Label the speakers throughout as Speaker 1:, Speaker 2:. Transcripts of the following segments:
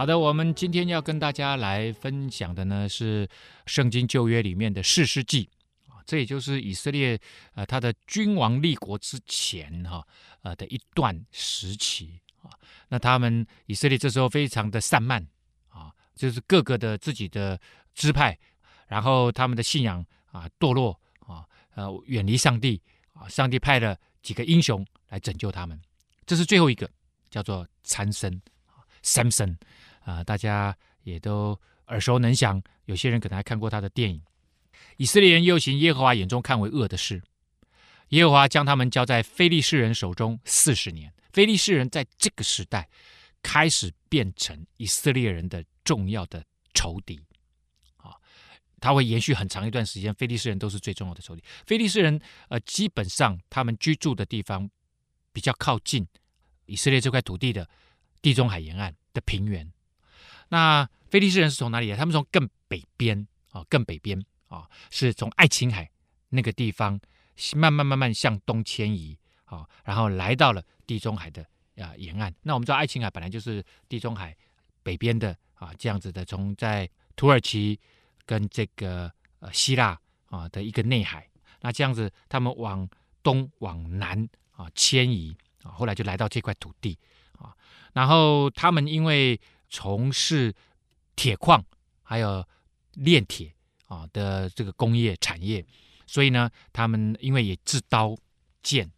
Speaker 1: 好的，我们今天要跟大家来分享的呢是圣经旧约里面的士师记啊，这也就是以色列呃他的君王立国之前哈呃的一段时期啊。那他们以色列这时候非常的散漫啊，就是各个的自己的支派，然后他们的信仰啊堕落啊，呃远离上帝啊，上帝派了几个英雄来拯救他们。这是最后一个叫做参孙啊三生。啊、大家也都耳熟能详，有些人可能还看过他的电影。以色列人又行耶和华眼中看为恶的事，耶和华将他们交在非利士人手中四十年。非利士人在这个时代开始变成以色列人的重要的仇敌啊，他会延续很长一段时间。非利士人都是最重要的仇敌。非利士人呃，基本上他们居住的地方比较靠近以色列这块土地的地中海沿岸的平原。那菲利士人是从哪里？他们从更北边啊，更北边啊，是从爱琴海那个地方慢慢慢慢向东迁移啊，然后来到了地中海的啊沿岸。那我们知道爱琴海本来就是地中海北边的啊，这样子的，从在土耳其跟这个呃希腊啊的一个内海。那这样子，他们往东往南啊迁移啊，后来就来到这块土地啊。然后他们因为从事铁矿还有炼铁啊的这个工业产业，所以呢，他们因为也制刀剑，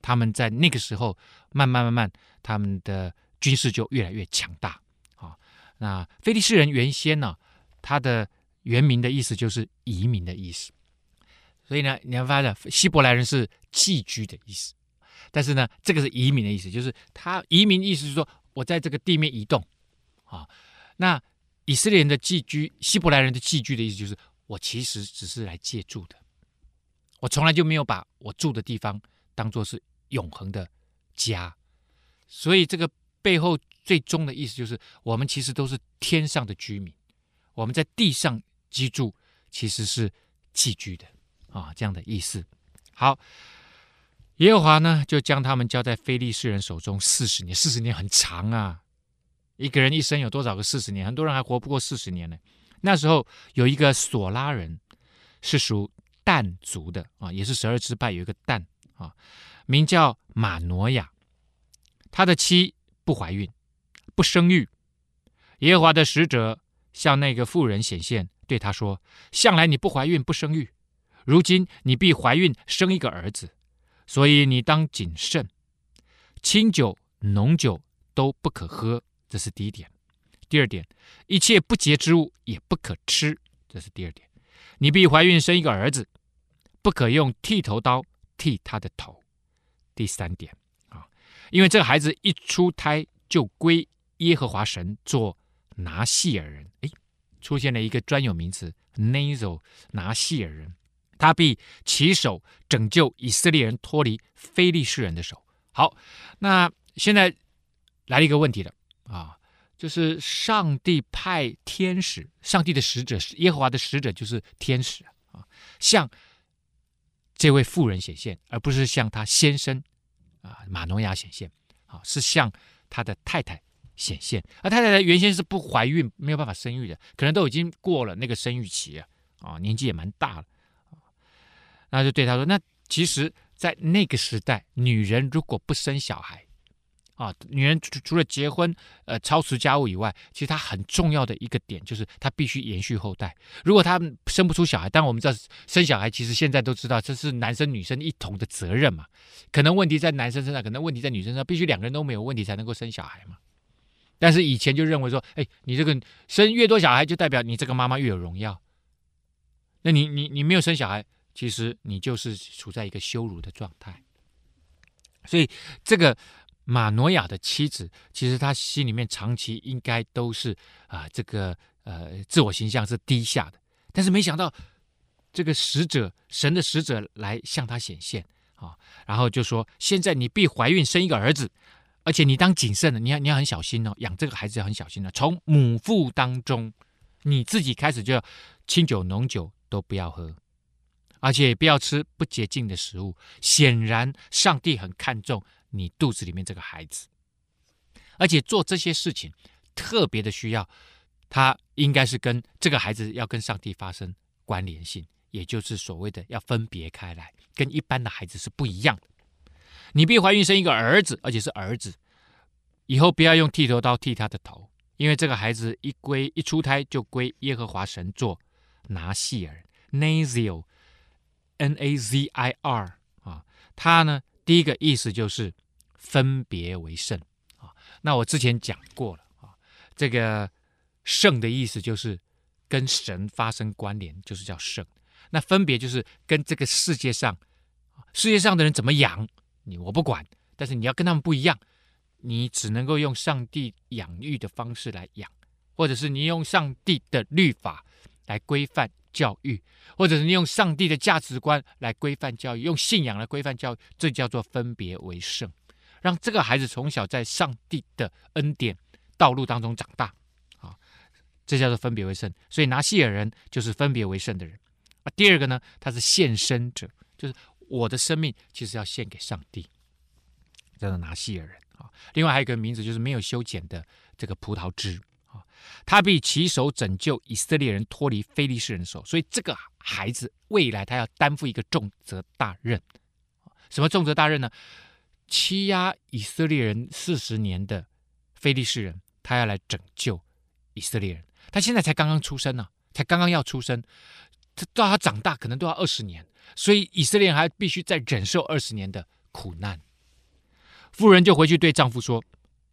Speaker 1: 他们在那个时候慢慢慢慢，他们的军事就越来越强大啊。那菲利士人原先呢，他的原名的意思就是移民的意思，所以呢，你会发现希伯来人是寄居的意思，但是呢，这个是移民的意思，就是他移民意思是说我在这个地面移动。啊，那以色列人的寄居，希伯来人的寄居的意思就是，我其实只是来借住的，我从来就没有把我住的地方当做是永恒的家，所以这个背后最终的意思就是，我们其实都是天上的居民，我们在地上居住其实是寄居的啊，这样的意思。好，耶和华呢就将他们交在非利士人手中四十年，四十年很长啊。一个人一生有多少个四十年？很多人还活不过四十年呢。那时候有一个索拉人，是属但族的啊，也是十二支派有一个但啊，名叫玛挪亚。他的妻不怀孕，不生育。耶和华的使者向那个妇人显现，对他说：“向来你不怀孕不生育，如今你必怀孕生一个儿子，所以你当谨慎，清酒浓酒都不可喝。”这是第一点，第二点，一切不洁之物也不可吃。这是第二点，你必怀孕生一个儿子，不可用剃头刀剃他的头。第三点啊，因为这个孩子一出胎就归耶和华神做拿细耳人。哎，出现了一个专有名词 nasal 拿细耳人，他必起手拯救以色列人脱离非利士人的手。好，那现在来了一个问题了。啊，就是上帝派天使，上帝的使者是耶和华的使者，就是天使啊，向这位妇人显现，而不是向他先生啊马诺亚显现，啊，是向他的太太显现。而太太原先是不怀孕，没有办法生育的，可能都已经过了那个生育期啊，啊，年纪也蛮大了，那就对他说：“那其实，在那个时代，女人如果不生小孩。”啊，女人除除了结婚，呃，操持家务以外，其实她很重要的一个点就是她必须延续后代。如果她生不出小孩，但我们知道生小孩，其实现在都知道这是男生女生一同的责任嘛。可能问题在男生身上，可能问题在女生身上，必须两个人都没有问题才能够生小孩嘛。但是以前就认为说，哎，你这个生越多小孩，就代表你这个妈妈越有荣耀。那你你你没有生小孩，其实你就是处在一个羞辱的状态。所以这个。玛诺亚的妻子，其实他心里面长期应该都是啊、这个呃自我形象是低下的。但是没想到这个使者，神的使者来向他显现啊，然后就说：现在你必怀孕生一个儿子，而且你当谨慎的，你要你要很小心哦，养这个孩子要很小心的，从母腹当中，你自己开始就要清酒浓酒都不要喝，而且也不要吃不洁净的食物。显然，上帝很看重你肚子里面这个孩子，而且做这些事情特别的需要。他应该是跟这个孩子要跟上帝发生关联性，也就是所谓的要分别开来，跟一般的孩子是不一样的。你必怀孕生一个儿子，而且是儿子，以后不要用剃头刀剃他的头，因为这个孩子一归一出胎就归耶和华神做拿细耳 （Nazir），N-A-Z-I-R 啊，他呢第一个意思就是分别为圣啊。那我之前讲过了啊，这个。圣的意思就是跟神发生关联，就是叫圣。那分别就是跟这个世界上，世界上的人怎么养你，我不管。但是你要跟他们不一样，你只能够用上帝养育的方式来养，或者是你用上帝的律法来规范教育，或者是你用上帝的价值观来规范教育，用信仰来规范教育，这叫做分别为圣，让这个孩子从小在上帝的恩典道路当中长大。啊这叫做分别为圣，所以拿细耳人就是分别为圣的人啊。第二个呢，他是献身者，就是我的生命其实要献给上帝，叫做拿细耳人啊。另外还有一个名字就是没有修剪的这个葡萄枝啊，他必起手拯救以色列人脱离非利士人手，所以这个孩子未来他要担负一个重责大任。什么重责大任呢？欺压以色列人四十年的非利士人，他要来拯救以色列人。他现在才刚刚出生呢、才刚刚要出生，他到他长大可能都要二十年，所以以色列人还必须再忍受二十年的苦难。妇人就回去对丈夫说：“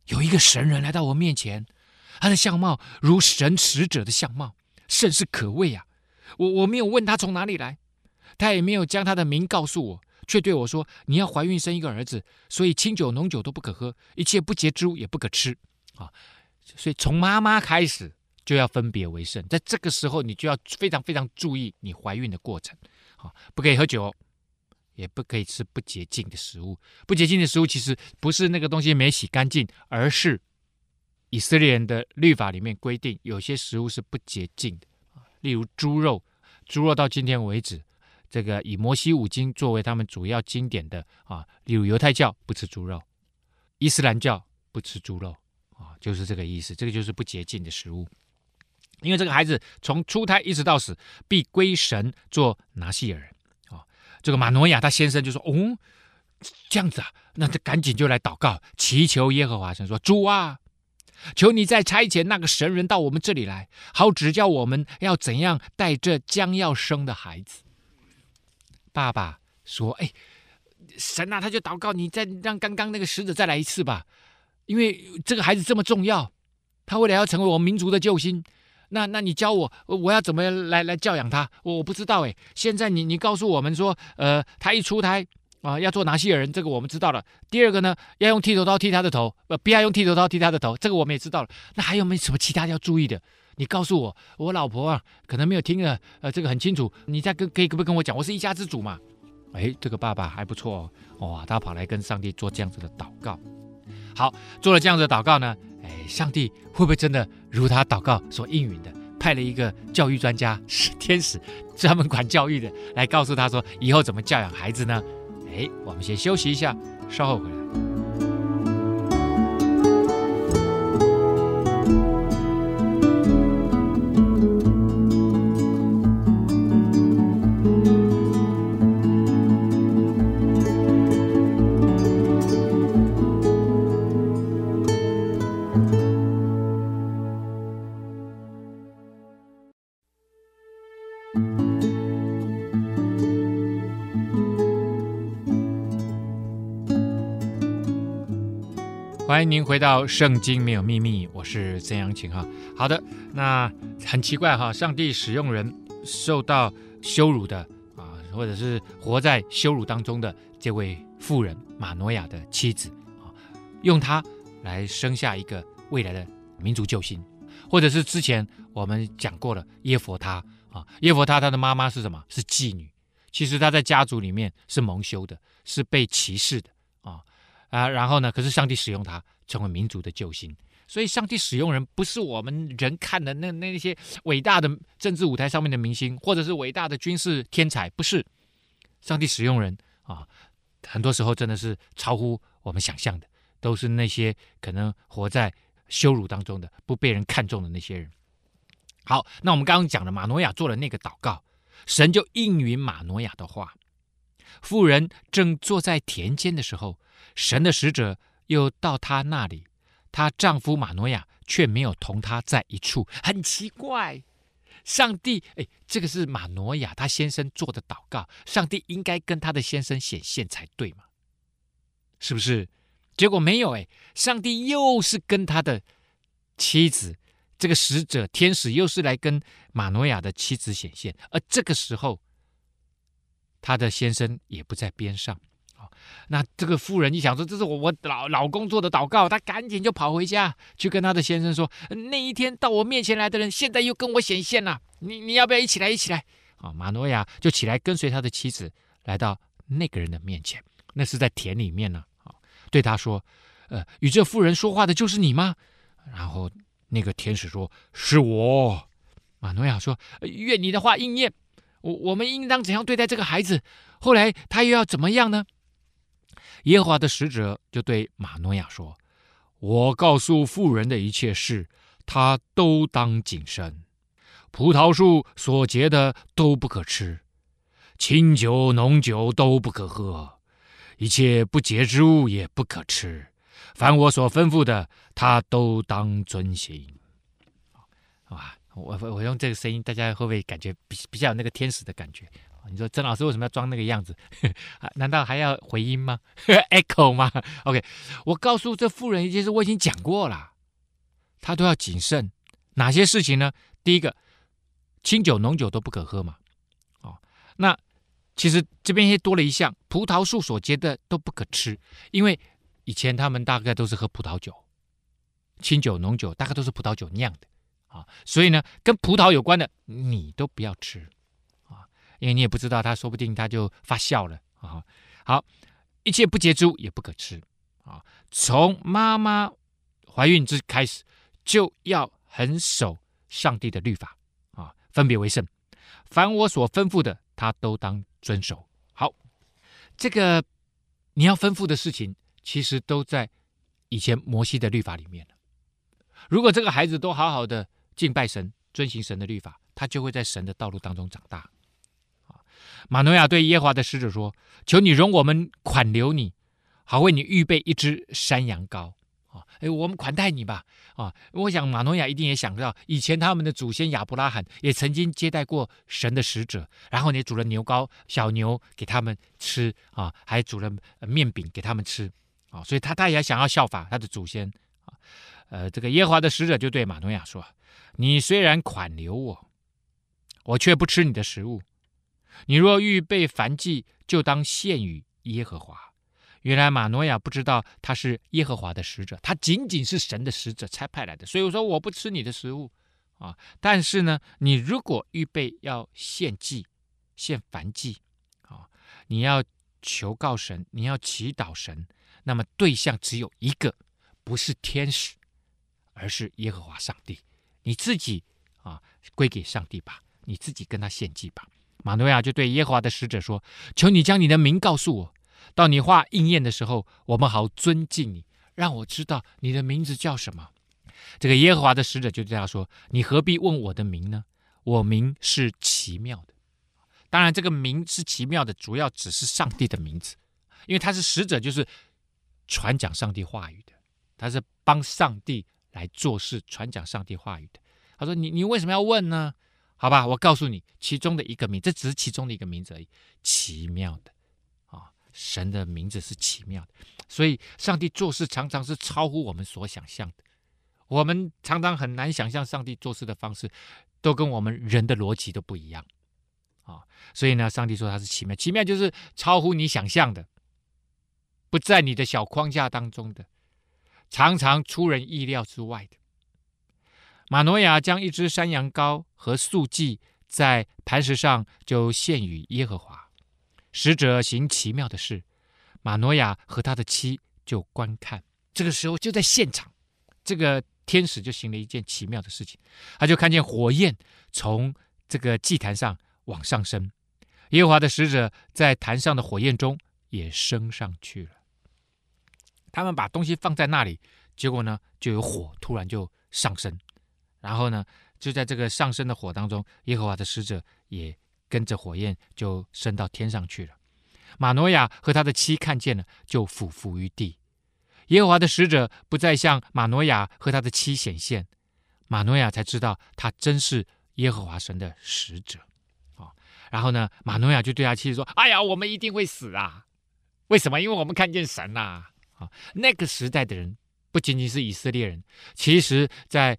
Speaker 1: 有一个神人来到我面前，他的相貌如神使者的相貌，甚是可畏啊！我我没有问他从哪里来，他也没有将他的名告诉我，却对我说：你要怀孕生一个儿子，所以清酒浓酒都不可喝，一切不洁之物也不可吃啊！所以从妈妈开始。”就要分别为圣，在这个时候，你就要非常非常注意你怀孕的过程，啊，不可以喝酒，也不可以吃不洁净的食物。不洁净的食物其实不是那个东西没洗干净，而是以色列人的律法里面规定，有些食物是不洁净的，例如猪肉。猪肉到今天为止，这个以摩西五经作为他们主要经典的啊，例如犹太教不吃猪肉，伊斯兰教不吃猪肉，啊，就是这个意思。这个就是不洁净的食物。因为这个孩子从出胎一直到死，必归神做拿细耳人啊。这个玛诺亚他先生就说：“哦，这样子啊，那他赶紧就来祷告，祈求耶和华神说：主啊，求你再差遣那个神人到我们这里来，好指教我们要怎样带这将要生的孩子。”爸爸说：“哎，神啊，他就祷告你，再让刚刚那个使者再来一次吧，因为这个孩子这么重要，他未来要成为我们民族的救星。”那那你教我，我要怎么来来教养他？我我不知道诶。现在你你告诉我们说，呃，他一出胎啊，要做拿细耳人，这个我们知道了。第二个呢，要用剃头刀剃他的头，呃，不要用剃头刀剃他的头，这个我们也知道了。那还有没有什么其他要注意的？你告诉我，我老婆啊，可能没有听了，呃，这个很清楚。你再跟可以可不可以跟我讲？我是一家之主嘛。哎，这个爸爸还不错哦，哇，他跑来跟上帝做这样子的祷告。好，做了这样子的祷告呢？哎，上帝会不会真的如他祷告所应允的，派了一个教育专家，是天使，专门管教育的，来告诉他说以后怎么教养孩子呢？哎，我们先休息一下，稍后回来。欢迎您回到《圣经没有秘密》，我是曾阳晴哈。好的，那很奇怪哈，上帝使用人受到羞辱的啊，或者是活在羞辱当中的这位妇人玛诺亚的妻子啊，用她来生下一个未来的民族救星，或者是之前我们讲过了耶佛他啊。耶佛他他的妈妈是什么？是妓女。其实他在家族里面是蒙羞的，是被歧视的啊。然后呢，可是上帝使用他成为民族的救星。所以，上帝使用人不是我们人看的那那些伟大的政治舞台上面的明星，或者是伟大的军事天才，不是。上帝使用人啊，很多时候真的是超乎我们想象的，都是那些可能活在羞辱当中的、不被人看重的那些人。好，那我们刚刚讲了，马诺亚做了那个祷告，神就应允马诺亚的话。妇人正坐在田间的时候，神的使者又到她那里。她丈夫马诺亚却没有同她在一处，很奇怪。上帝，哎，这个是马诺亚他先生做的祷告，上帝应该跟他的先生显现才对嘛？是不是？结果没有，哎，上帝又是跟他的妻子，这个使者天使又是来跟马诺亚的妻子显现，而这个时候，他的先生也不在边上。那这个妇人一想说，这是我我老老公做的祷告，她赶紧就跑回家去跟她的先生说，那一天到我面前来的人，现在又跟我显现了，你你要不要一起来一起来？啊，马诺亚就起来跟随他的妻子来到那个人的面前，那是在田里面呢，啊，对他说，呃，与这妇人说话的就是你吗？然后那个天使说，是我。马诺亚说，愿你的话应验，我我们应当怎样对待这个孩子？后来他又要怎么样呢？耶和华的使者就对马诺亚说：“我告诉妇人的一切事，她都当谨慎。葡萄树所结的都不可吃，清酒浓酒都不可喝，一切不洁之物也不可吃。凡我所吩咐的，他都当遵行。”哇，我我用这个声音，大家会不会感觉比比较有那个天使的感觉？你说曾老师为什么要装那个样子？难道还要回音吗？Echo 吗？OK，我告诉这妇人一件事，我已经讲过了，她都要谨慎。哪些事情呢？第一个，清酒浓酒都不可喝嘛。哦，那其实这边也多了一项，葡萄树所结的都不可吃，因为以前他们大概都是喝葡萄酒，清酒浓酒大概都是葡萄酒酿的啊，所以呢，跟葡萄有关的你都不要吃。因为你也不知道，他说不定他就发酵了啊！好，一切不洁之物也不可吃啊！从妈妈怀孕之开始，就要很守上帝的律法啊，分别为圣。凡我所吩咐的，他都当遵守。好，这个你要吩咐的事情，其实都在以前摩西的律法里面。如果这个孩子都好好的敬拜神、遵行神的律法，他就会在神的道路当中长大。马诺亚对耶和华的使者说：“求你容我们款留你，好为你预备一只山羊羔啊！哎，我们款待你吧啊！我想马诺亚一定也想到，以前他们的祖先亚伯拉罕也曾经接待过神的使者，然后也煮了牛羔、小牛给他们吃啊，还煮了面饼给他们吃啊，所以他他也想要效法他的祖先啊。呃，这个耶和华的使者就对马诺亚说：‘你虽然款留我，我却不吃你的食物。’你若预备燔祭，就当献与耶和华。原来马诺亚不知道他是耶和华的使者，他仅仅是神的使者差派来的。所以我说我不吃你的食物啊。但是呢，你如果预备要献祭、献燔祭啊，你要求告神，你要祈祷神，那么对象只有一个，不是天使，而是耶和华上帝。你自己啊，归给上帝吧，你自己跟他献祭吧。马诺亚就对耶和华的使者说：“求你将你的名告诉我，到你话应验的时候，我们好尊敬你，让我知道你的名字叫什么。”这个耶和华的使者就对他说：“你何必问我的名呢？我名是奇妙的。当然，这个名是奇妙的，主要只是上帝的名字，因为他是使者，就是传讲上帝话语的，他是帮上帝来做事，传讲上帝话语的。他说：‘你你为什么要问呢？’好吧，我告诉你，其中的一个名，这只是其中的一个名字而已。奇妙的啊，神的名字是奇妙的，所以上帝做事常常是超乎我们所想象的。我们常常很难想象上帝做事的方式，都跟我们人的逻辑都不一样啊。所以呢，上帝说他是奇妙，奇妙就是超乎你想象的，不在你的小框架当中的，常常出人意料之外的。马诺亚将一只山羊羔和素祭在磐石上就献与耶和华。使者行奇妙的事，马诺亚和他的妻就观看。这个时候就在现场，这个天使就行了一件奇妙的事情，他就看见火焰从这个祭坛上往上升，耶和华的使者在坛上的火焰中也升上去了。他们把东西放在那里，结果呢，就有火突然就上升，然后呢，就在这个上升的火当中，耶和华的使者也。跟着火焰就升到天上去了。玛诺亚和他的妻看见了，就俯伏于地。耶和华的使者不再向玛诺亚和他的妻显现，玛诺亚才知道他真是耶和华神的使者。啊，然后呢，玛诺亚就对他妻子说：“哎呀，我们一定会死啊！为什么？因为我们看见神呐！啊，那个时代的人不仅仅是以色列人，其实在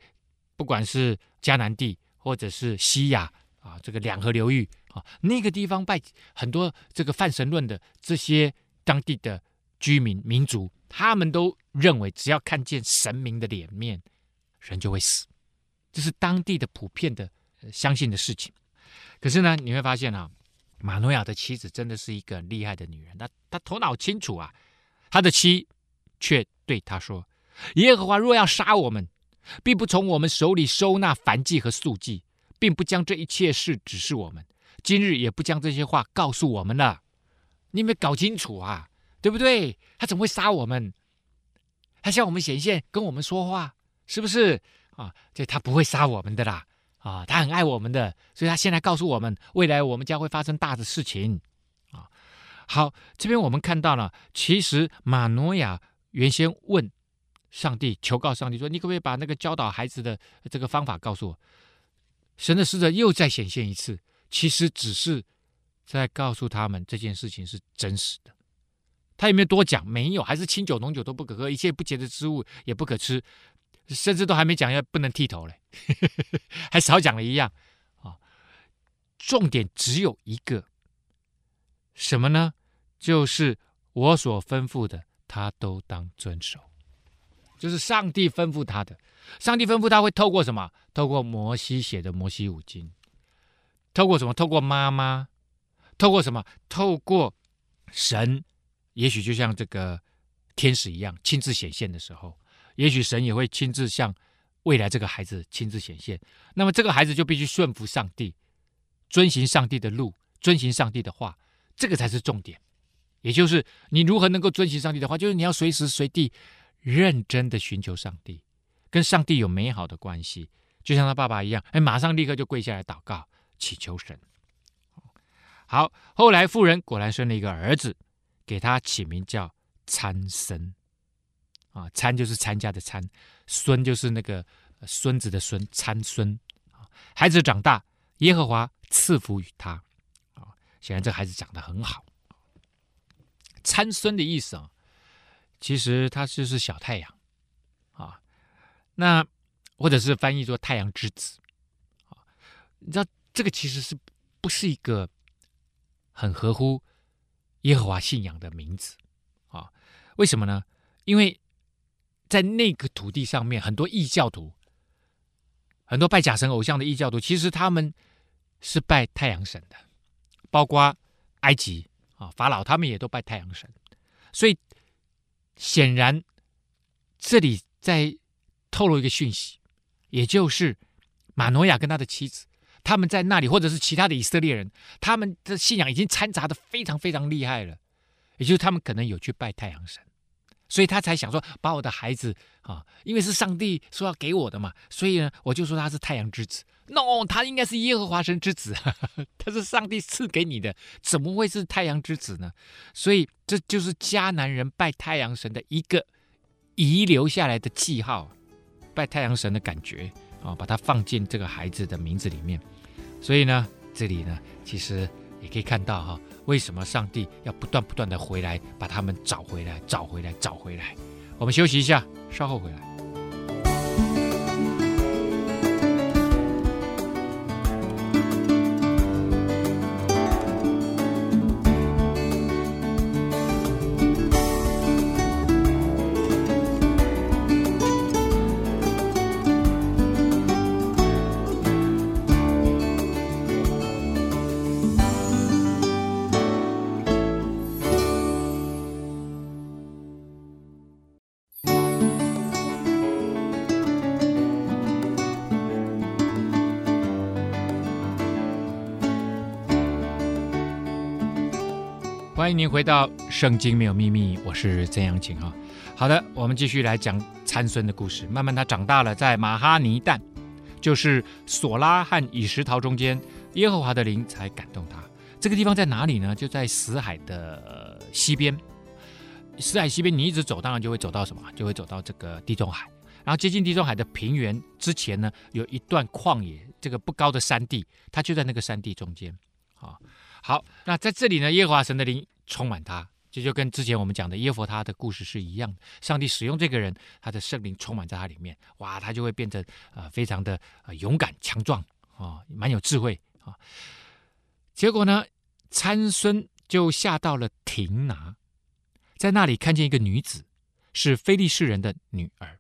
Speaker 1: 不管是迦南地或者是西亚。”啊，这个两河流域啊，那个地方拜很多这个泛神论的这些当地的居民民族，他们都认为只要看见神明的脸面，人就会死，这是当地的普遍的相信的事情。可是呢，你会发现啊，玛挪亚的妻子真的是一个厉害的女人，她她头脑清楚啊，他的妻却对他说：“耶和华若要杀我们，并不从我们手里收纳燔祭和素祭。”并不将这一切事指示我们，今日也不将这些话告诉我们了。你有没有搞清楚啊，对不对？他怎么会杀我们？他向我们显现，跟我们说话，是不是啊？这他不会杀我们的啦，啊，他很爱我们的，所以他现在告诉我们，未来我们将会发生大的事情啊。好，这边我们看到了，其实玛诺亚原先问上帝，求告上帝说：“你可不可以把那个教导孩子的这个方法告诉我？”神的使者又再显现一次，其实只是在告诉他们这件事情是真实的。他有没有多讲？没有，还是清酒浓酒都不可喝，一切不洁的之物也不可吃，甚至都还没讲要不能剃头嘞，还少讲了一样啊。重点只有一个，什么呢？就是我所吩咐的，他都当遵守，就是上帝吩咐他的。上帝吩咐他会透过什么？透过摩西写的《摩西五经》，透过什么？透过妈妈，透过什么？透过神，也许就像这个天使一样亲自显现的时候，也许神也会亲自向未来这个孩子亲自显现。那么这个孩子就必须顺服上帝，遵行上帝的路，遵行上帝的话，这个才是重点。也就是你如何能够遵行上帝的话，就是你要随时随地认真的寻求上帝。跟上帝有美好的关系，就像他爸爸一样，哎，马上立刻就跪下来祷告，祈求神。好，后来妇人果然生了一个儿子，给他起名叫参孙。啊，参就是参加的参，孙就是那个孙子的孙，参孙。孩子长大，耶和华赐福于他。啊，显然这孩子长得很好。参孙的意思啊，其实他就是小太阳。啊那或者是翻译作太阳之子，啊，你知道这个其实是不是一个很合乎耶和华信仰的名字啊？为什么呢？因为在那个土地上面，很多异教徒，很多拜假神偶像的异教徒，其实他们是拜太阳神的，包括埃及啊法老，他们也都拜太阳神，所以显然这里在。透露一个讯息，也就是马诺亚跟他的妻子，他们在那里，或者是其他的以色列人，他们的信仰已经掺杂的非常非常厉害了。也就是他们可能有去拜太阳神，所以他才想说，把我的孩子啊，因为是上帝说要给我的嘛，所以呢，我就说他是太阳之子。No，他应该是耶和华神之子，他是上帝赐给你的，怎么会是太阳之子呢？所以这就是迦南人拜太阳神的一个遗留下来的记号。拜太阳神的感觉啊，把它放进这个孩子的名字里面。所以呢，这里呢，其实也可以看到哈，为什么上帝要不断不断的回来，把他们找回来，找回来，找回来。我们休息一下，稍后回来。您回到《圣经没有秘密》，我是曾阳晴哈。好的，我们继续来讲参孙的故事。慢慢他长大了，在马哈尼旦，就是索拉和以实陶中间，耶和华的灵才感动他。这个地方在哪里呢？就在死海的西边。死海西边，你一直走，当然就会走到什么？就会走到这个地中海。然后接近地中海的平原之前呢，有一段旷野，这个不高的山地，它就在那个山地中间。啊。好，那在这里呢，耶和华神的灵充满他，这就，跟之前我们讲的耶弗他的故事是一样的。上帝使用这个人，他的圣灵充满在他里面，哇，他就会变成呃非常的呃勇敢强壮啊、蛮有智慧啊、结果呢，参孙就下到了亭拿，在那里看见一个女子，是非利士人的女儿。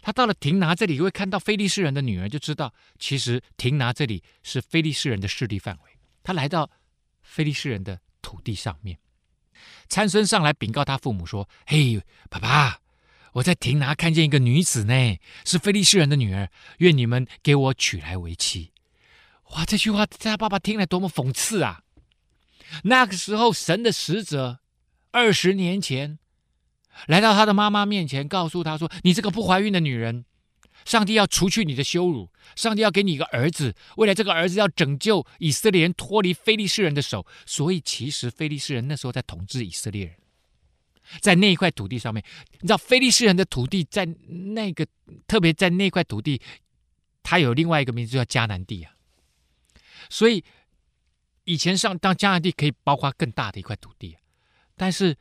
Speaker 1: 他到了亭拿这里，会看到非利士人的女儿，就知道其实亭拿这里是非利士人的势力范围。他来到。非利士人的土地上面，参孙上来禀告他父母说：“嘿，爸爸，我在亭拿看见一个女子呢，是菲利士人的女儿，愿你们给我娶来为妻。”哇，这句话在他爸爸听来多么讽刺啊！那个时候，神的使者二十年前来到他的妈妈面前，告诉他说：“你这个不怀孕的女人。”上帝要除去你的羞辱，上帝要给你一个儿子，为了这个儿子要拯救以色列人脱离非利士人的手，所以其实非利士人那时候在统治以色列人，在那一块土地上面，你知道非利士人的土地在那个特别在那块土地，它有另外一个名字叫迦南地啊，所以以前上当迦南地可以包括更大的一块土地，但是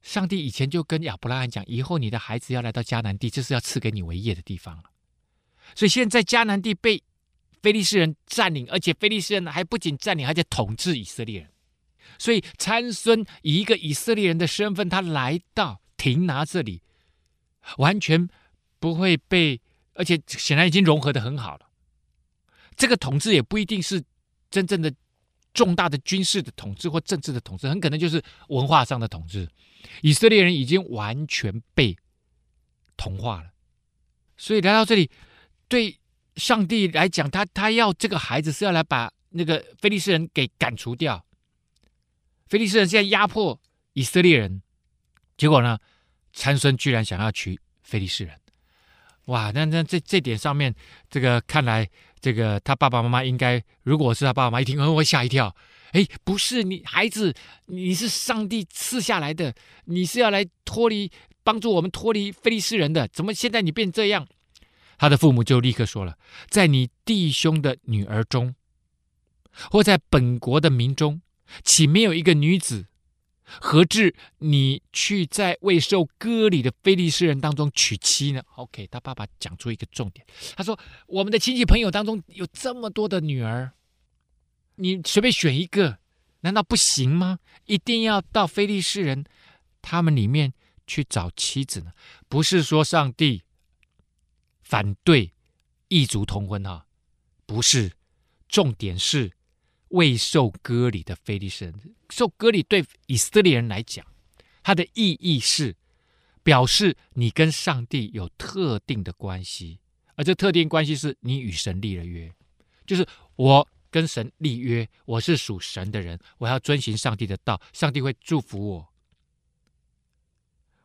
Speaker 1: 上帝以前就跟亚伯拉罕讲，以后你的孩子要来到迦南地，这是要赐给你为业的地方。所以现在迦南地被非利士人占领，而且非利士人还不仅占领，还在统治以色列人。所以参孙以一个以色列人的身份，他来到亭拿这里，完全不会被，而且显然已经融合得很好了。这个统治也不一定是真正的重大的军事的统治或政治的统治，很可能就是文化上的统治。以色列人已经完全被同化了，所以来到这里。对上帝来讲，他他要这个孩子是要来把那个非利士人给赶除掉。非利士人现在压迫以色列人，结果呢，参孙居然想要娶非利士人，哇！那那这这点上面，这个看来，这个他爸爸妈妈应该，如果是他爸爸妈妈一听，嗯，会吓一跳。哎，不是你孩子，你是上帝赐下来的，你是要来脱离帮助我们脱离非利士人的，怎么现在你变这样？他的父母就立刻说了：“在你弟兄的女儿中，或在本国的民中，岂没有一个女子，何至你去在未受割礼的非利士人当中娶妻呢？”OK，他爸爸讲出一个重点，他说：“我们的亲戚朋友当中有这么多的女儿，你随便选一个，难道不行吗？一定要到非利士人他们里面去找妻子呢？不是说上帝。”反对异族通婚哈，不是，重点是未受割礼的非利士人。受割礼对以色列人来讲，它的意义是表示你跟上帝有特定的关系，而这特定关系是你与神立了约，就是我跟神立约，我是属神的人，我要遵循上帝的道，上帝会祝福我，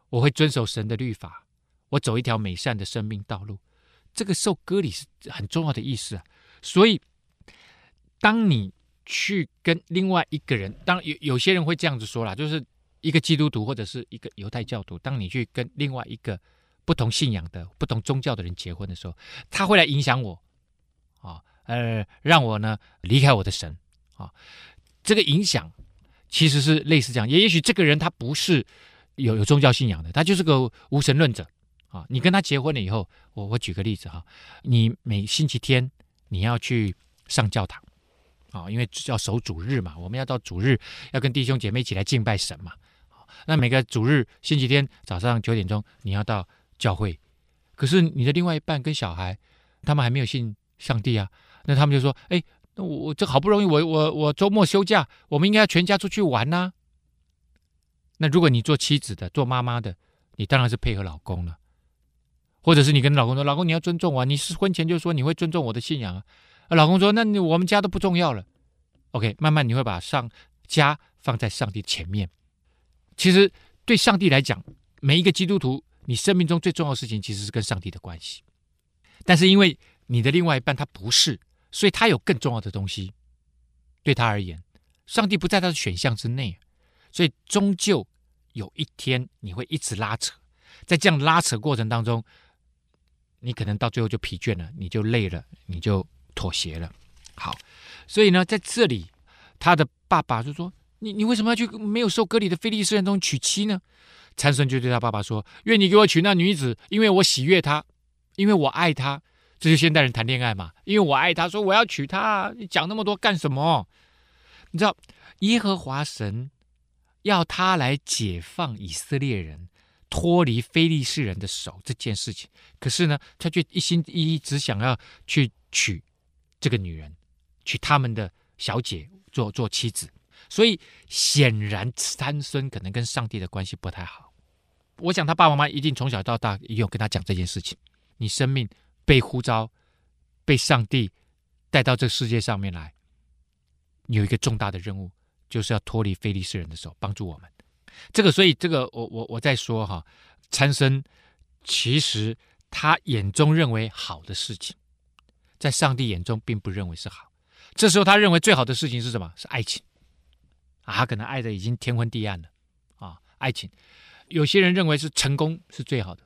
Speaker 1: 我会遵守神的律法，我走一条美善的生命道路。这个受割礼是很重要的意思啊，所以当你去跟另外一个人，当有有些人会这样子说啦，就是一个基督徒或者是一个犹太教徒，当你去跟另外一个不同信仰的、不同宗教的人结婚的时候，他会来影响我啊，呃，让我呢离开我的神啊。这个影响其实是类似这样，也也许这个人他不是有有宗教信仰的，他就是个无神论者。啊，你跟他结婚了以后，我我举个例子哈，你每星期天你要去上教堂，啊，因为要守主日嘛，我们要到主日要跟弟兄姐妹一起来敬拜神嘛。那每个主日星期天早上九点钟你要到教会，可是你的另外一半跟小孩他们还没有信上帝啊，那他们就说，哎，那我我这好不容易我我我周末休假，我们应该要全家出去玩呐。那如果你做妻子的做妈妈的，你当然是配合老公了。或者是你跟老公说：“老公，你要尊重我，你是婚前就说你会尊重我的信仰啊。”老公说：“那你我们家都不重要了。” OK，慢慢你会把上家放在上帝前面，其实对上帝来讲，每一个基督徒，你生命中最重要的事情其实是跟上帝的关系。但是因为你的另外一半他不是，所以他有更重要的东西。对他而言，上帝不在他的选项之内，所以终究有一天你会一直拉扯，在这样拉扯过程当中，你可能到最后就疲倦了，你就累了，你就妥协了。好，所以呢，在这里，他的爸爸就说：“你你为什么要去没有受割礼的非利士人中娶妻呢？”参孙就对他爸爸说：“愿你给我娶那女子，因为我喜悦她，因为我爱她。”这就现代人谈恋爱嘛，因为我爱她，说我要娶她。你讲那么多干什么？你知道耶和华神要他来解放以色列人，脱离非利士人的手这件事情，可是呢，他却一心一意只想要去娶这个女人，娶他们的小姐做做妻子。所以显然三孙可能跟上帝的关系不太好。我想他爸爸妈妈一定从小到大也有跟他讲这件事情。你生命被呼召，被上帝带到这世界上面来，有一个重大的任务，就是要脱离非利士人的手，帮助我们。这个，所以这个我我我在说哈，参生其实他眼中认为好的事情，在上帝眼中并不认为是好。这时候他认为最好的事情是什么？是爱情啊，他可能爱的已经天昏地暗了啊，爱情。有些人认为是成功是最好的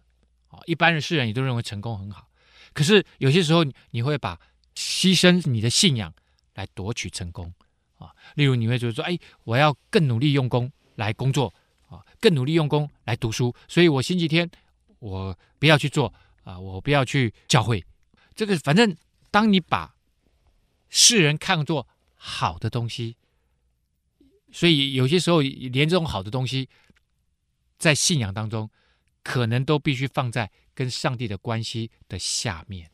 Speaker 1: 啊，一般人世人也都认为成功很好。可是有些时候你会把牺牲你的信仰来夺取成功啊，例如你会觉得说，哎，我要更努力用功来工作啊，更努力用功来读书，所以我星期天我不要去做啊，我不要去教会。这个反正当你把世人看作好的东西，所以有些时候连这种好的东西，在信仰当中，可能都必须放在跟上帝的关系的下面。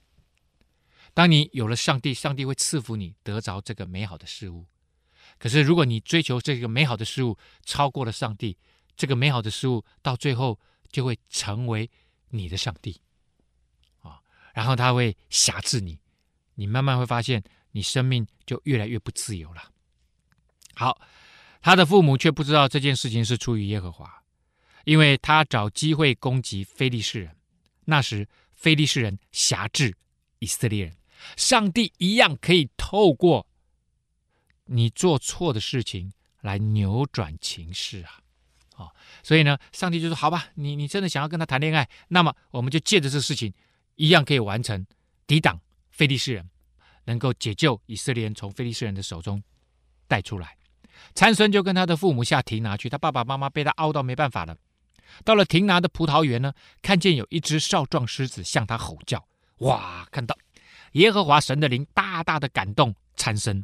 Speaker 1: 当你有了上帝，上帝会赐福你得着这个美好的事物。可是，如果你追求这个美好的事物超过了上帝，这个美好的事物到最后就会成为你的上帝啊，然后他会辖制你，你慢慢会发现你生命就越来越不自由了。好，他的父母却不知道这件事情是出于耶和华，因为他找机会攻击非利士人。那时，非利士人辖制以色列人，上帝一样可以透过你做错的事情来扭转情势啊！哦，所以呢，上帝就说：“好吧，你你真的想要跟他谈恋爱，那么我们就借着这事情，一样可以完成抵挡非利士人，能够解救以色列人从非利士人的手中带出来。”参孙就跟他的父母下亭拿去，他爸爸妈妈被他熬到没办法了。到了亭拿的葡萄园呢，看见有一只少壮狮子向他吼叫。哇！看到耶和华神的灵大大的感动参孙，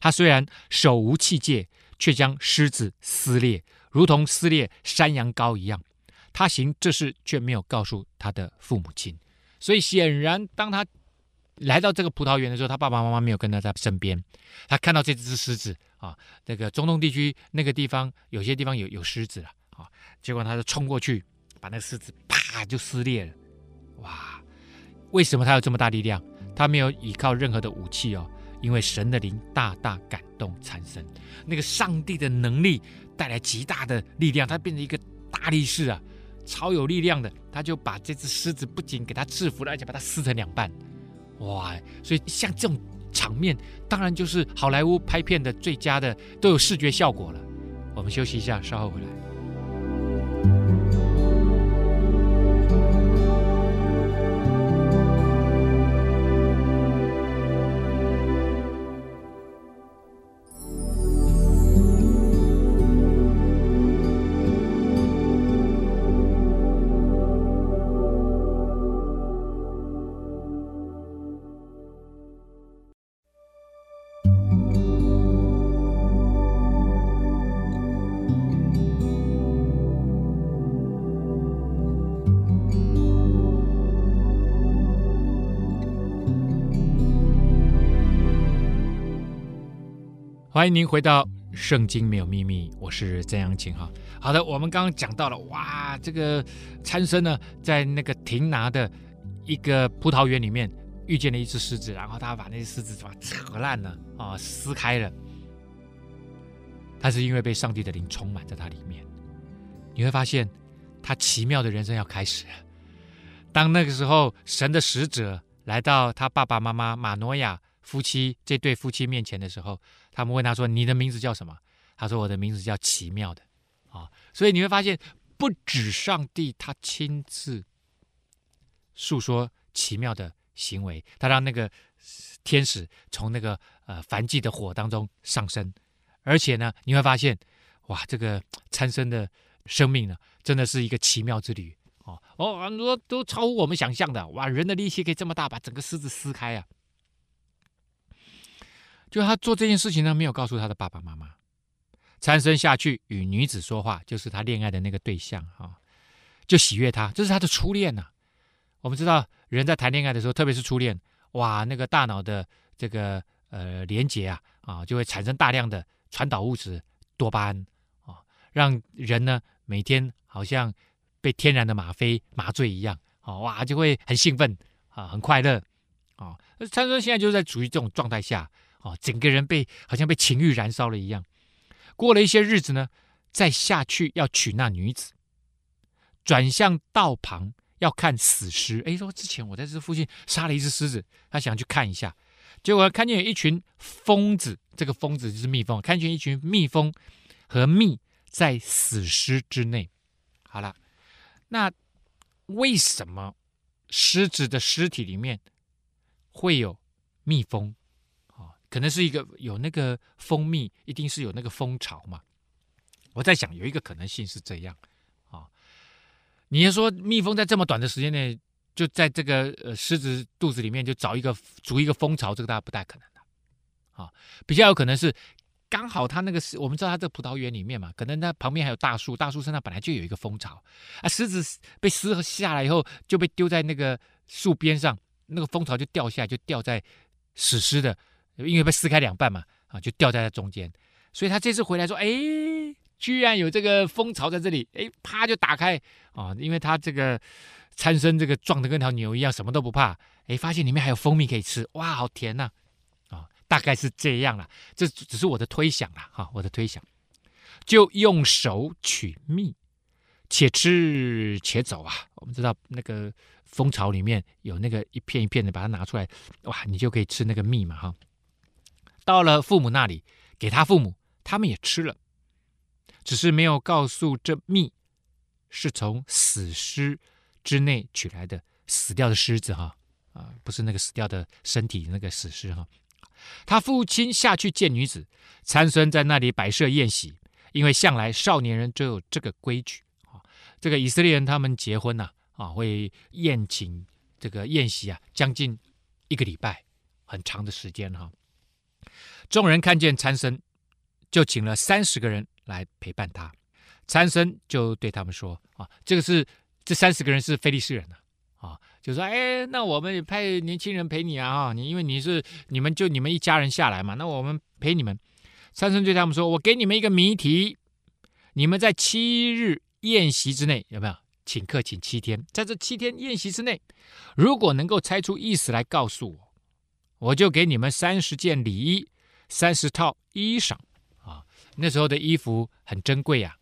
Speaker 1: 他虽然手无器械，却将狮子撕裂，如同撕裂山羊羔一样。他行这事却没有告诉他的父母亲，所以显然，当他来到这个葡萄园的时候，他爸爸妈妈没有跟在他身边。他看到这只狮子啊，那个中东地区那个地方，有些地方有有狮子了。啊！结果他就冲过去，把那个狮子啪就撕裂了。哇！为什么他有这么大力量？他没有依靠任何的武器哦，因为神的灵大大感动产生，那个上帝的能力带来极大的力量，他变成一个大力士啊，超有力量的。他就把这只狮子不仅给他制服了，而且把它撕成两半。哇！所以像这种场面，当然就是好莱坞拍片的最佳的，都有视觉效果了。我们休息一下，稍后回来。欢迎您回到《圣经没有秘密》，我是曾阳晴哈。好的，我们刚刚讲到了，哇，这个参孙呢，在那个亭拿的一个葡萄园里面遇见了一只狮子，然后他把那只狮子什么扯烂了啊，撕开了。他是因为被上帝的灵充满在他里面，你会发现他奇妙的人生要开始了。当那个时候，神的使者来到他爸爸妈妈马诺亚夫妻这对夫妻面前的时候，他们问他说：“你的名字叫什么？”他说：“我的名字叫奇妙的。”啊，所以你会发现，不止上帝他亲自诉说奇妙的行为，他让那个天使从那个呃燔祭的火当中上升，而且呢，你会发现。哇，这个参生的生命呢，真的是一个奇妙之旅哦哦，很多都超乎我们想象的。哇，人的力气可以这么大，把整个狮子撕开啊！就他做这件事情呢，没有告诉他的爸爸妈妈。参生下去与女子说话，就是他恋爱的那个对象啊、就喜悦他，这是他的初恋呐、我们知道，人在谈恋爱的时候，特别是初恋，哇，那个大脑的这个呃连接啊啊，就会产生大量的传导物质多巴胺啊。让人呢每天好像被天然的吗啡麻醉一样，啊哇就会很兴奋啊，很快乐啊。参生现在就是在处于这种状态下，哦，整个人被好像被情欲燃烧了一样。过了一些日子呢，再下去要娶那女子，转向道旁要看死尸。哎，说之前我在这附近杀了一只狮子，他想去看一下，结果看见有一群疯子，这个疯子就是蜜蜂，看见一群蜜蜂和蜜。在死尸之内，好了，那为什么狮子的尸体里面会有蜜蜂？可能是一个有那个蜂蜜，一定是有那个蜂巢嘛。我在想，有一个可能性是这样啊。你要说蜜蜂在这么短的时间内，就在这个呃狮子肚子里面就找一个筑一个蜂巢，这个大家不太可能的。啊，比较有可能是。刚好他那个是，我们知道他这葡萄园里面嘛，可能他旁边还有大树，大树身上本来就有一个蜂巢啊。狮子被撕下来以后，就被丢在那个树边上，那个蜂巢就掉下来，就掉在死尸的，因为被撕开两半嘛，啊，就掉在了中间。所以他这次回来说，哎，居然有这个蜂巢在这里，哎，啪就打开啊，因为他这个参生这个壮得跟条牛一样，什么都不怕，哎，发现里面还有蜂蜜可以吃，哇，好甜呐，啊！大概是这样了，这只是我的推想了哈，我的推想，就用手取蜜，且吃且走啊。我们知道那个蜂巢里面有那个一片一片的，把它拿出来，哇，你就可以吃那个蜜嘛哈。到了父母那里，给他父母，他们也吃了，只是没有告诉这蜜是从死尸之内取来的，死掉的狮子哈啊，不是那个死掉的身体那个死尸哈。他父亲下去见女子，参孙在那里摆设宴席，因为向来少年人就有这个规矩啊。这个以色列人他们结婚呐啊，会宴请这个宴席啊，将近一个礼拜，很长的时间哈。众人看见参孙，就请了三十个人来陪伴他。参孙就对他们说啊，这个是这三十个人是菲利士人呐。啊，就说哎，那我们也派年轻人陪你啊！哈，你因为你是你们就你们一家人下来嘛，那我们陪你们。参孙对他们说：“我给你们一个谜题，你们在七日宴席之内有没有请客请七天？在这七天宴席之内，如果能够猜出意思来告诉我，我就给你们三十件礼衣，三十套衣裳啊。那时候的衣服很珍贵呀。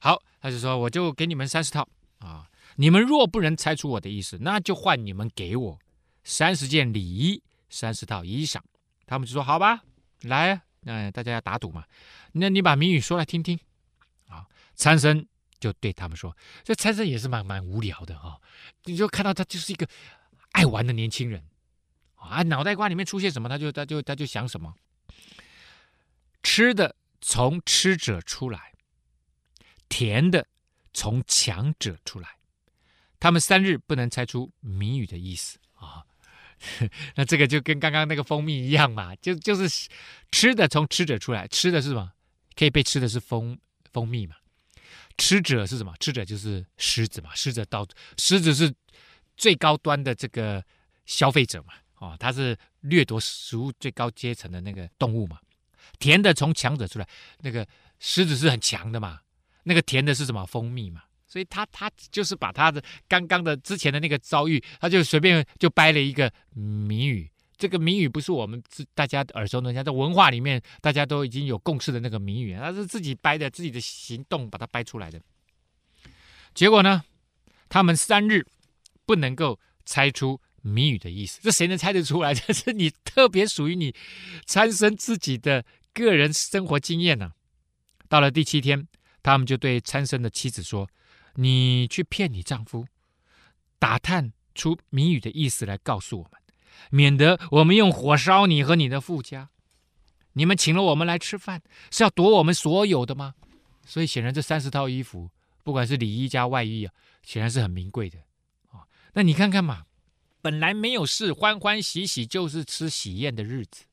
Speaker 1: 好，他就说我就给你们三十套啊。”你们若不能猜出我的意思，那就换你们给我三十件礼衣，三十套衣裳。他们就说：“好吧，来啊，那大家要打赌嘛。那你把谜语说来听听。”啊，参僧就对他们说：“这参僧也是蛮蛮无聊的哈，你就看到他就是一个爱玩的年轻人啊，脑袋瓜里面出现什么，他就他就他就想什么。吃的从吃者出来，甜的从强者出来。”他们三日不能猜出谜语的意思啊，那这个就跟刚刚那个蜂蜜一样嘛，就就是吃的从吃者出来，吃的是什么？可以被吃的是蜂蜂蜜嘛？吃者是什么？吃者就是狮子嘛？狮子到狮子是最高端的这个消费者嘛？哦，它是掠夺食物最高阶层的那个动物嘛？甜的从强者出来，那个狮子是很强的嘛？那个甜的是什么？蜂蜜嘛？所以他他就是把他的刚刚的之前的那个遭遇，他就随便就掰了一个谜语。这个谜语不是我们自大家耳熟能详，在文化里面大家都已经有共识的那个谜语，他是自己掰的，自己的行动把它掰出来的。结果呢，他们三日不能够猜出谜语的意思。这谁能猜得出来？这是你特别属于你参生自己的个人生活经验呢、到了第七天，他们就对参生的妻子说：“你去骗你丈夫，打探出谜语的意思来告诉我们，免得我们用火烧你和你的父家。你们请了我们来吃饭，是要夺我们所有的吗？所以显然这三十套衣服，不管是里衣加外衣啊，显然是很名贵的啊。那你看看嘛，本来没有事，欢欢喜喜就是吃喜宴的日子，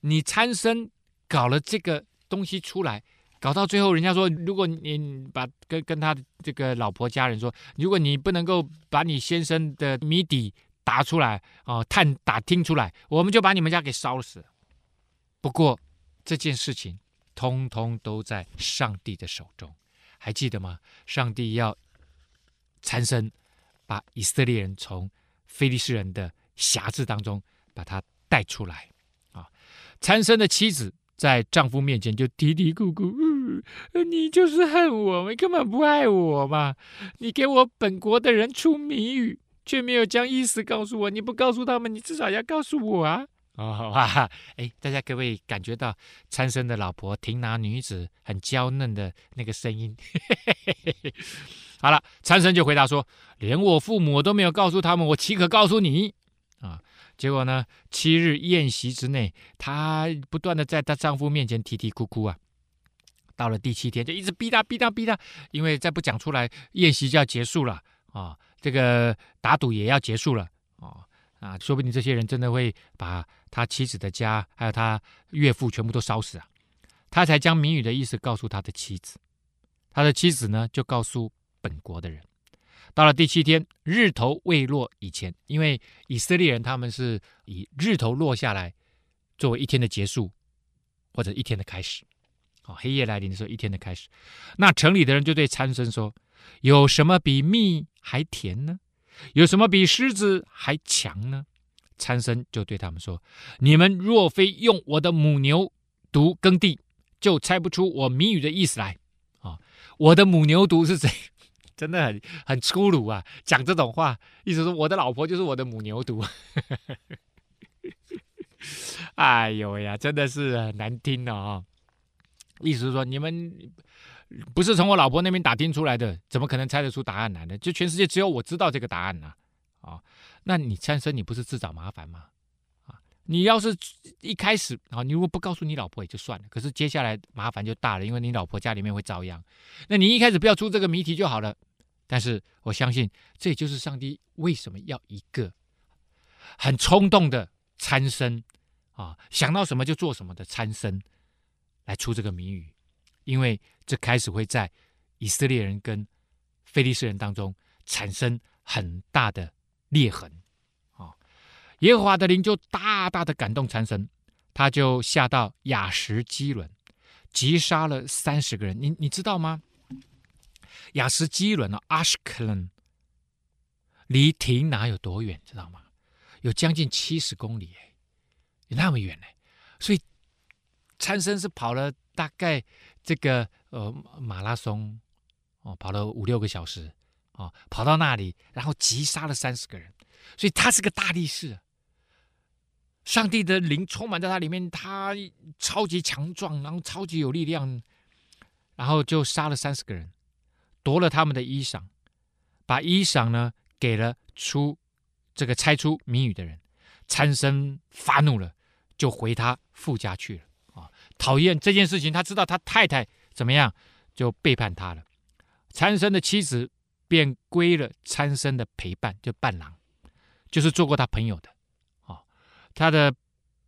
Speaker 1: 你参孙搞了这个东西出来。”搞到最后，人家说，如果你把跟跟他这个老婆家人说，如果你不能够把你先生的谜底答出来哦，探打听出来，我们就把你们家给烧死。不过这件事情通通都在上帝的手中，还记得吗？上帝要参孙把以色列人从菲利士人的辖制当中把他带出来啊。参生的妻子在丈夫面前就嘀嘀咕咕。你就是恨我，你根本不爱我嘛！你给我本国的人出谜语，却没有将意思告诉我。你不告诉他们，你至少要告诉我啊！哦，哈哈，哎，大家可不可以感觉到参生的老婆亭拿女子很娇嫩的那个声音？好了，参僧就回答说：“连我父母都没有告诉他们，我岂可告诉你？”啊，结果呢，七日宴席之内，她不断的在她丈夫面前啼啼哭哭啊。到了第七天，就一直逼他，逼他，逼他，因为再不讲出来，宴席就要结束了啊！这个打赌也要结束了啊！啊，说不定这些人真的会把他妻子的家，还有他岳父全部都烧死啊！他才将谜语的意思告诉他的妻子，他的妻子呢，就告诉本国的人。到了第七天，日头未落以前，因为以色列人他们是以日头落下来作为一天的结束，或者一天的开始。哦黑夜来临的时候，一天的开始，那城里的人就对参孙说：“有什么比蜜还甜呢？有什么比狮子还强呢？”参孙就对他们说：“你们若非用我的母牛犊耕地，就猜不出我谜语的意思来。”啊，我的母牛犊是谁？真的很很粗鲁啊！讲这种话，意思说我的老婆就是我的母牛犊。哎呦呀，真的是难听的啊！意思是说，你们不是从我老婆那边打听出来的，怎么可能猜得出答案来呢？就全世界只有我知道这个答案呢？啊、哦，那你参生，你不是自找麻烦吗？啊，你要是一开始啊，你如果不告诉你老婆也就算了，可是接下来麻烦就大了，因为你老婆家里面会遭殃。那你一开始不要出这个谜题就好了。但是我相信，这就是上帝为什么要一个很冲动的参生啊，想到什么就做什么的参生。来出这个谜语，因为这开始会在以色列人跟非利士人当中产生很大的裂痕啊！耶和华的灵就大大的感动参生，他就下到雅什基伦，击杀了三十个人。你你知道吗？亚实基伦啊，阿什克伦离亭拿有多远？知道吗？有将近七十公里哎，有那么远呢，所以。参孙是跑了大概这个呃马拉松哦，跑了五六个小时哦，跑到那里，然后击杀了三十个人，所以他是个大力士。上帝的灵充满在他里面，他超级强壮，然后超级有力量，然后就杀了三十个人，夺了他们的衣裳，把衣裳呢给了出这个猜出谜语的人。参孙发怒了，就回他父家去了啊。讨厌这件事情，他知道他太太怎么样，就背叛他了。参孙的妻子便归了参孙的陪伴，就伴郎，就是做过他朋友的。哦，他的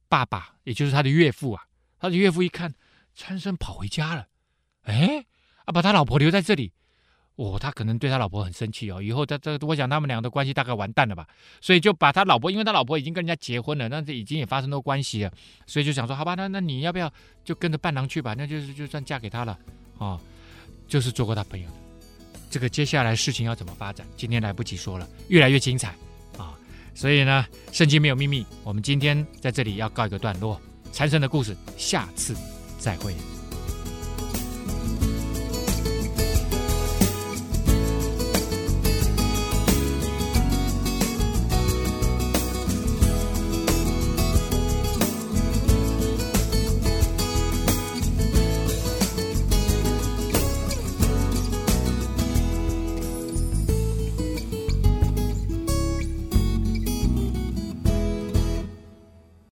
Speaker 1: 爸爸，也就是他的岳父啊，他的岳父一看参孙跑回家了，哎，啊，把他老婆留在这里。哦，他可能对他老婆很生气哦，以后他这，我想他们俩的关系大概完蛋了吧，所以就把他老婆，因为他老婆已经跟人家结婚了，那这已经也发生过关系了，所以就想说，好吧，那那你要不要就跟着伴郎去吧？那就是就算嫁给他了，哦，就是做过他朋友的。这个接下来事情要怎么发展，今天来不及说了，越来越精彩啊，所以呢，圣经没有秘密，我们今天在这里要告一个段落，参孙的故事，下次再会。